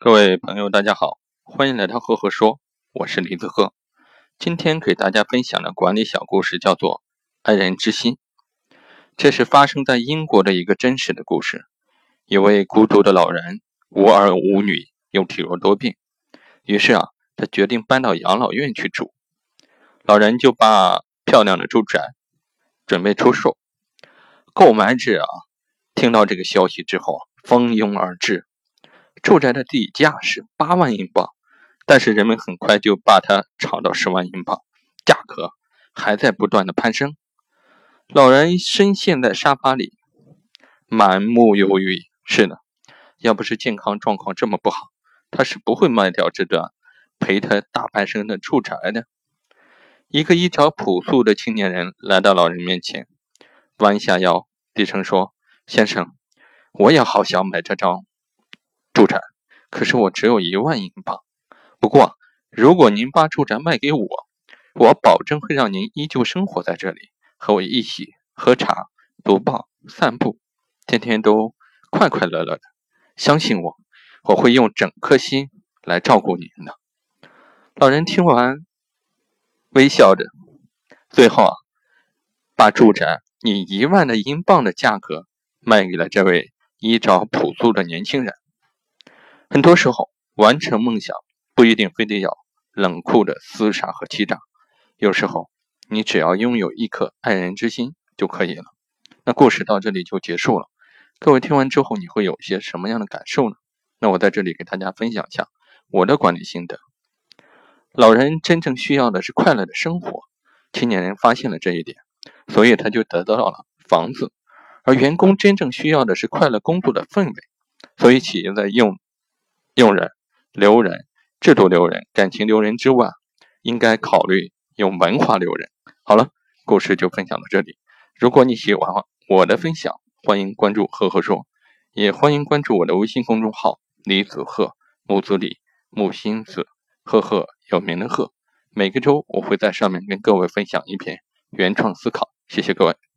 各位朋友，大家好，欢迎来到赫赫说，我是李子赫。今天给大家分享的管理小故事叫做《爱人之心》，这是发生在英国的一个真实的故事。一位孤独的老人，无儿无女，又体弱多病，于是啊，他决定搬到养老院去住。老人就把漂亮的住宅准备出售，购买者啊，听到这个消息之后，蜂拥而至。住宅的底价是八万英镑，但是人们很快就把它炒到十万英镑，价格还在不断的攀升。老人深陷在沙发里，满目忧郁。是的，要不是健康状况这么不好，他是不会卖掉这段陪他大半生的住宅的。一个衣着朴素的青年人来到老人面前，弯下腰，低声说：“先生，我也好想买这张。”住宅，可是我只有一万英镑。不过，如果您把住宅卖给我，我保证会让您依旧生活在这里，和我一起喝茶、读报、散步，天天都快快乐乐的。相信我，我会用整颗心来照顾您的。老人听完，微笑着，最后啊，把住宅以一万的英镑的价格卖给了这位衣着朴素的年轻人。很多时候，完成梦想不一定非得要冷酷的厮杀和欺诈，有时候你只要拥有一颗爱人之心就可以了。那故事到这里就结束了。各位听完之后，你会有些什么样的感受呢？那我在这里给大家分享一下我的管理心得。老人真正需要的是快乐的生活，青年人发现了这一点，所以他就得到了房子；而员工真正需要的是快乐工作的氛围，所以企业在用。用人、留人、制度留人、感情留人之外，应该考虑用文化留人。好了，故事就分享到这里。如果你喜欢我的分享，欢迎关注“赫赫说”，也欢迎关注我的微信公众号“李子赫木子李木心子赫赫有名的赫”。每个周我会在上面跟各位分享一篇原创思考。谢谢各位。